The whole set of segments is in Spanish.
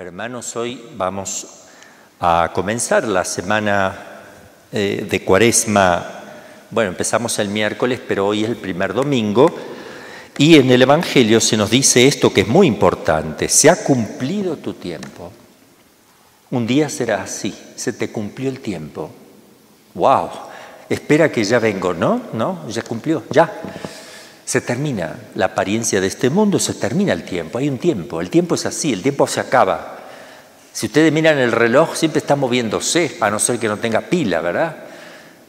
Hermanos, hoy vamos a comenzar la semana eh, de cuaresma. Bueno, empezamos el miércoles, pero hoy es el primer domingo. Y en el Evangelio se nos dice esto que es muy importante. Se ha cumplido tu tiempo. Un día será así, se te cumplió el tiempo. ¡Wow! Espera que ya vengo, ¿no? ¿No? Ya cumplió, ya. Se termina la apariencia de este mundo, se termina el tiempo, hay un tiempo, el tiempo es así, el tiempo se acaba. Si ustedes miran el reloj, siempre está moviéndose, a no ser que no tenga pila, ¿verdad?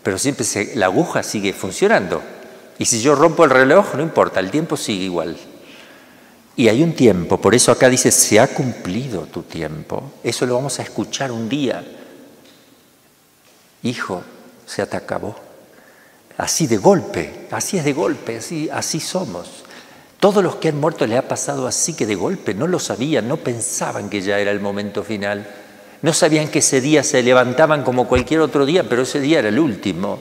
Pero siempre la aguja sigue funcionando. Y si yo rompo el reloj, no importa, el tiempo sigue igual. Y hay un tiempo, por eso acá dice, se ha cumplido tu tiempo. Eso lo vamos a escuchar un día. Hijo, se te acabó así de golpe, así es de golpe, así, así somos. Todos los que han muerto le ha pasado así que de golpe, no lo sabían, no pensaban que ya era el momento final, no sabían que ese día se levantaban como cualquier otro día, pero ese día era el último.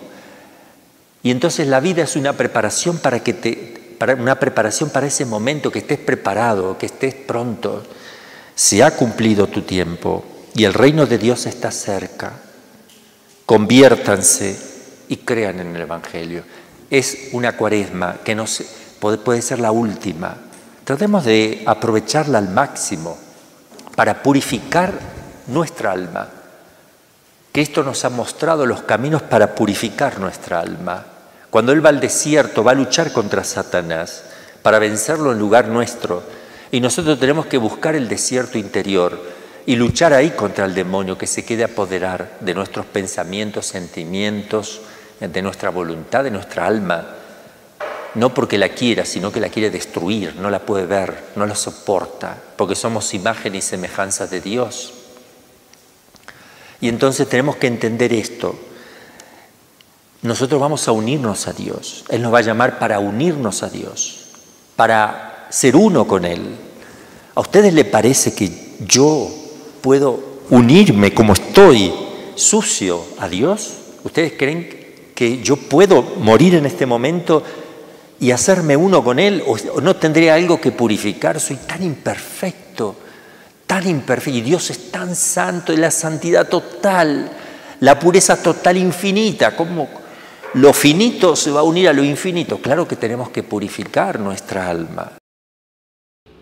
Y entonces la vida es una preparación para que te, para una preparación para ese momento, que estés preparado, que estés pronto. Se ha cumplido tu tiempo y el reino de Dios está cerca. Conviértanse y crean en el Evangelio. Es una cuaresma que no puede, ser la última. Tratemos de aprovecharla al máximo para purificar nuestra alma. Esto nos ha mostrado los caminos para purificar nuestra alma. Cuando Él va al desierto, va a luchar contra Satanás para vencerlo en lugar nuestro. Y nosotros tenemos que buscar el desierto interior y luchar ahí contra el demonio que se quede apoderar de nuestros pensamientos, sentimientos, de nuestra voluntad, de nuestra alma, no porque la quiera, sino que la quiere destruir, no la puede ver, no la soporta, porque somos imagen y semejanza de Dios. Y entonces tenemos que entender esto. Nosotros vamos a unirnos a Dios. Él nos va a llamar para unirnos a Dios, para ser uno con Él. ¿A ustedes le parece que yo puedo unirme como estoy sucio a Dios? ¿Ustedes creen que que yo puedo morir en este momento y hacerme uno con Él, o no tendría algo que purificar, soy tan imperfecto, tan imperfecto, y Dios es tan santo, y la santidad total, la pureza total infinita, ¿cómo lo finito se va a unir a lo infinito? Claro que tenemos que purificar nuestra alma.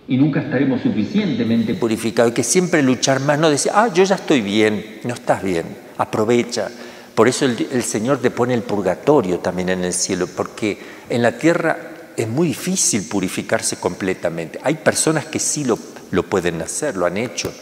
Y nunca estaremos suficientemente purificados, hay que siempre luchar más, no decir, ah, yo ya estoy bien, no estás bien, aprovecha por eso el, Señor te pone el purgatorio también en el cielo, porque en la tierra es muy difícil purificarse completamente. Hay personas que sí lo, lo pueden hacer, lo han hecho,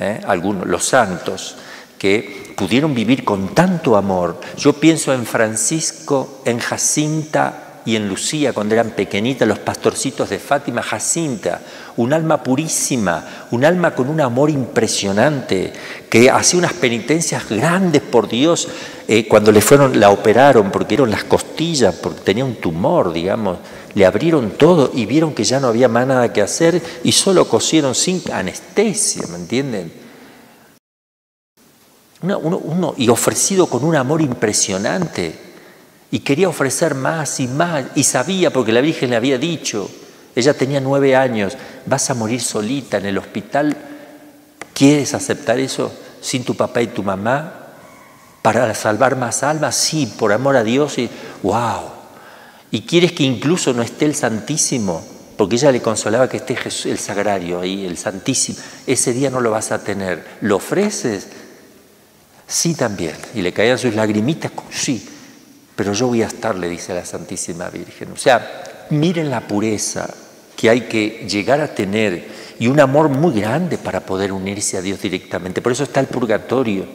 ¿eh? algunos, los santos, que pudieron vivir con tanto amor. Yo pienso en Francisco, en Jacinta y en Lucía, cuando eran pequeñitas, los pastorcitos de Fátima, Jacinta, un alma purísima, un alma con un amor impresionante, que hacía unas penitencias grandes por Dios eh, cuando le fueron, la operaron porque eran las costillas, porque tenía un tumor, digamos, le abrieron todo y vieron que ya no había más nada que hacer y solo cosieron sin anestesia, ¿me entienden? uno, y ofrecido con un amor impresionante y quería ofrecer más y más y sabía porque la Virgen le había dicho, ella tenía nueve años, vas a morir solita en el hospital, ¿quieres aceptar eso sin tu papá y tu mamá? para salvar más almas, sí, por amor a Dios, y wow. ¿Y quieres que incluso no esté el Santísimo? Porque ella le consolaba que esté el Sagrario ahí, el Santísimo. Ese día no lo vas a tener. ¿Lo ofreces? Sí, también. Y le caían sus lagrimitas, sí. Pero yo voy a estar, le dice la Santísima Virgen. O sea, miren la pureza que hay que llegar a tener y un amor muy grande para poder unirse a Dios directamente. Por eso está el purgatorio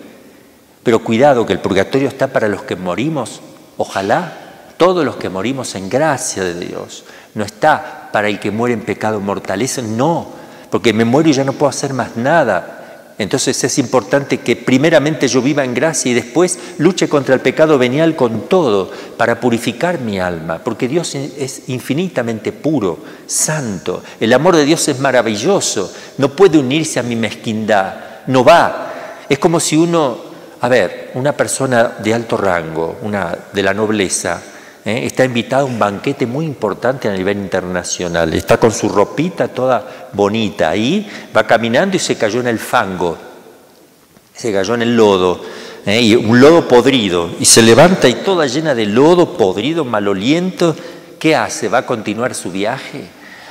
pero cuidado que el purgatorio está para los que morimos, ojalá todos los que morimos en gracia de Dios. No está para el que muere en pecado mortal, no, porque me muero y ya no puedo hacer más nada. Entonces es importante que primeramente yo viva en gracia y después luche contra el pecado venial con todo para purificar mi alma, porque Dios es infinitamente puro, santo. El amor de Dios es maravilloso, no puede unirse a mi mezquindad, no va. Es como si uno a ver, una persona de alto rango, una de la nobleza, ¿eh? está invitado a un banquete muy importante a nivel internacional. Está con su ropita toda bonita ahí, va caminando y se cayó en el fango, se cayó en el lodo, ¿eh? y un lodo podrido, y se levanta y toda llena de lodo podrido, maloliento. ¿Qué hace? ¿Va a continuar su viaje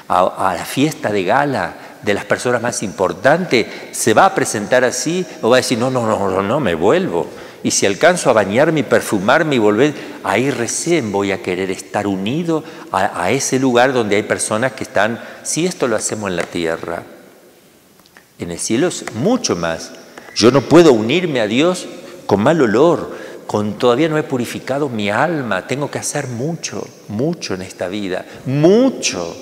a, a la fiesta de gala? de las personas más importantes, se va a presentar así o va a decir, no, no, no, no, no, me vuelvo. Y si alcanzo a bañarme y perfumarme y volver, ahí recién voy a querer estar unido a, ese lugar donde hay personas que están, si esto lo hacemos en la tierra, en el cielo es mucho más. Yo no puedo unirme a Dios con mal olor, con todavía no he purificado mi alma, tengo que hacer mucho, mucho en esta vida, mucho.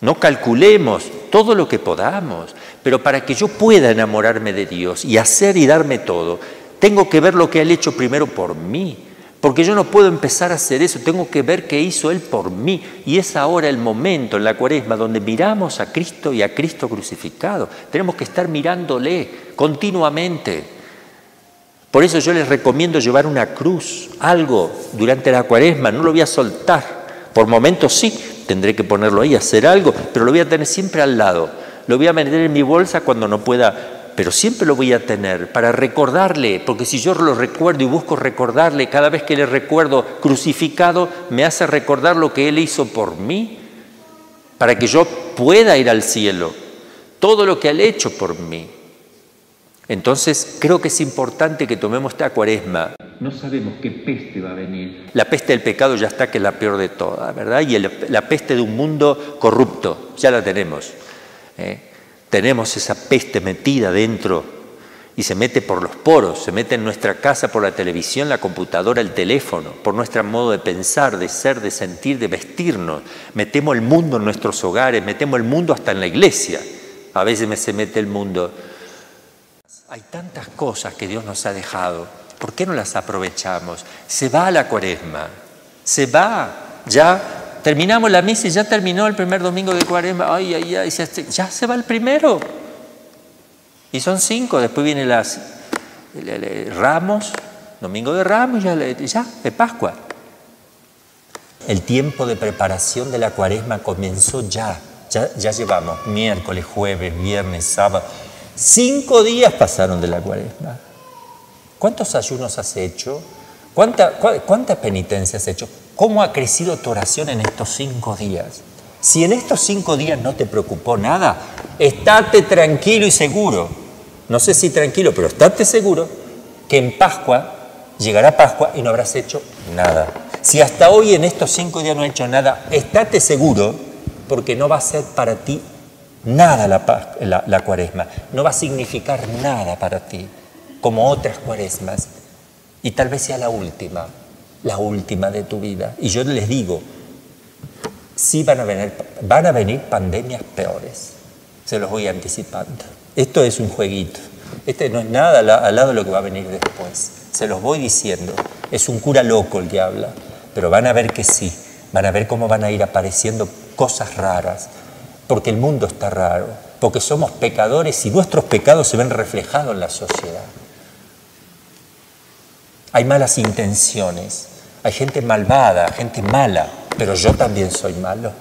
No calculemos todo lo que podamos, pero para que yo pueda enamorarme de Dios y hacer y darme todo, tengo que ver lo que Él ha hecho primero por mí, porque yo no puedo empezar a hacer eso, tengo que ver qué hizo Él por mí. Y es ahora el momento en la cuaresma donde miramos a Cristo y a Cristo crucificado. Tenemos que estar mirándole continuamente. Por eso yo les recomiendo llevar una cruz, algo durante la cuaresma, no lo voy a soltar. Por momentos sí, tendré que ponerlo ahí, hacer algo, pero lo voy a tener siempre al lado. Lo voy a meter en mi bolsa cuando no pueda pero siempre lo voy a tener para recordarle, porque si yo lo recuerdo y busco recordarle, cada vez que le recuerdo crucificado, me hace recordar lo que Él hizo por mí, para que yo pueda ir al cielo, todo lo que Él ha hecho por mí. Entonces creo que es importante que tomemos esta cuaresma. No sabemos qué peste va a venir. La peste del pecado ya está, que es la peor de todas, ¿verdad? Y la peste de un mundo corrupto, ya la tenemos. ¿eh? Tenemos esa peste metida dentro y se mete por los poros, se mete en nuestra casa por la televisión, la computadora, el teléfono, por nuestro modo de pensar, de ser, de sentir, de vestirnos. Metemos el mundo en nuestros hogares, metemos el mundo hasta en la iglesia. A veces se mete el mundo. Hay tantas cosas que Dios nos ha dejado. ¿Por qué no las aprovechamos? Se va la cuaresma, se va ya Terminamos la misa y ya terminó el primer domingo de cuaresma. Ay, ay, ay, ya se va el primero. Y son cinco, después viene las Ramos, domingo de Ramos, ya, ya de Pascua. El tiempo de preparación de la cuaresma comenzó ya. Ya, ya llevamos miércoles, jueves, viernes, sábado. Cinco días pasaron de la cuaresma. ¿Cuántos ayunos has hecho? ¿Cuánta, ¿Cuántas penitencias has hecho? ¿Cómo ha crecido tu oración en estos cinco días? Si en estos cinco días no te preocupó nada, estate tranquilo y seguro. No sé si tranquilo, pero estate seguro que en Pascua llegará Pascua y no habrás hecho nada. Si hasta hoy en estos cinco días no has hecho nada, estate seguro porque no va a ser para ti nada la, la cuaresma. No va a significar nada para ti, como otras cuaresmas. Y tal vez sea la última la última de tu vida. Y yo les digo, sí van a venir, van a venir pandemias peores. Se los voy anticipando. Esto es un jueguito. Este no es nada al lado de lo que va a venir después. Se los voy diciendo. Es un cura loco el que habla. Pero van a ver que sí. Van a ver cómo van a ir apareciendo cosas raras. Porque el mundo está raro. Porque somos pecadores y nuestros pecados se ven reflejados en la sociedad. Hay malas intenciones, hay gente malvada, gente mala, pero yo también soy malo.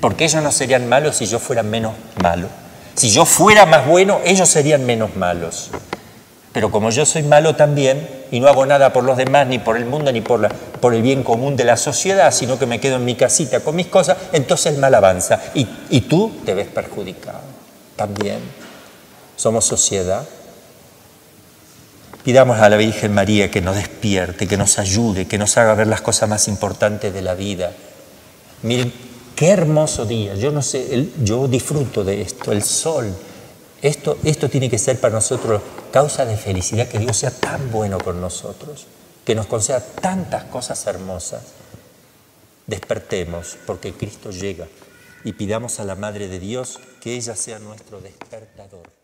Porque ellos no serían malos si yo fuera menos malo. Si yo fuera más bueno, ellos serían menos malos. Pero como yo soy malo también y no hago nada por los demás, ni por el mundo, ni por, el bien común de la sociedad, sino que me quedo en mi casita con mis cosas, entonces el mal avanza. Y tú te ves perjudicado también. Somos sociedad Pidamos a la Virgen María que nos despierte, que nos ayude, que nos haga ver las cosas más importantes de la vida. Miren, qué hermoso día. Yo no sé, yo disfruto de esto, el sol. Esto, esto tiene que ser para nosotros causa de felicidad, que Dios sea tan bueno con nosotros, que nos conceda tantas cosas hermosas. Despertemos porque Cristo llega y pidamos a la Madre de Dios que ella sea nuestro despertador.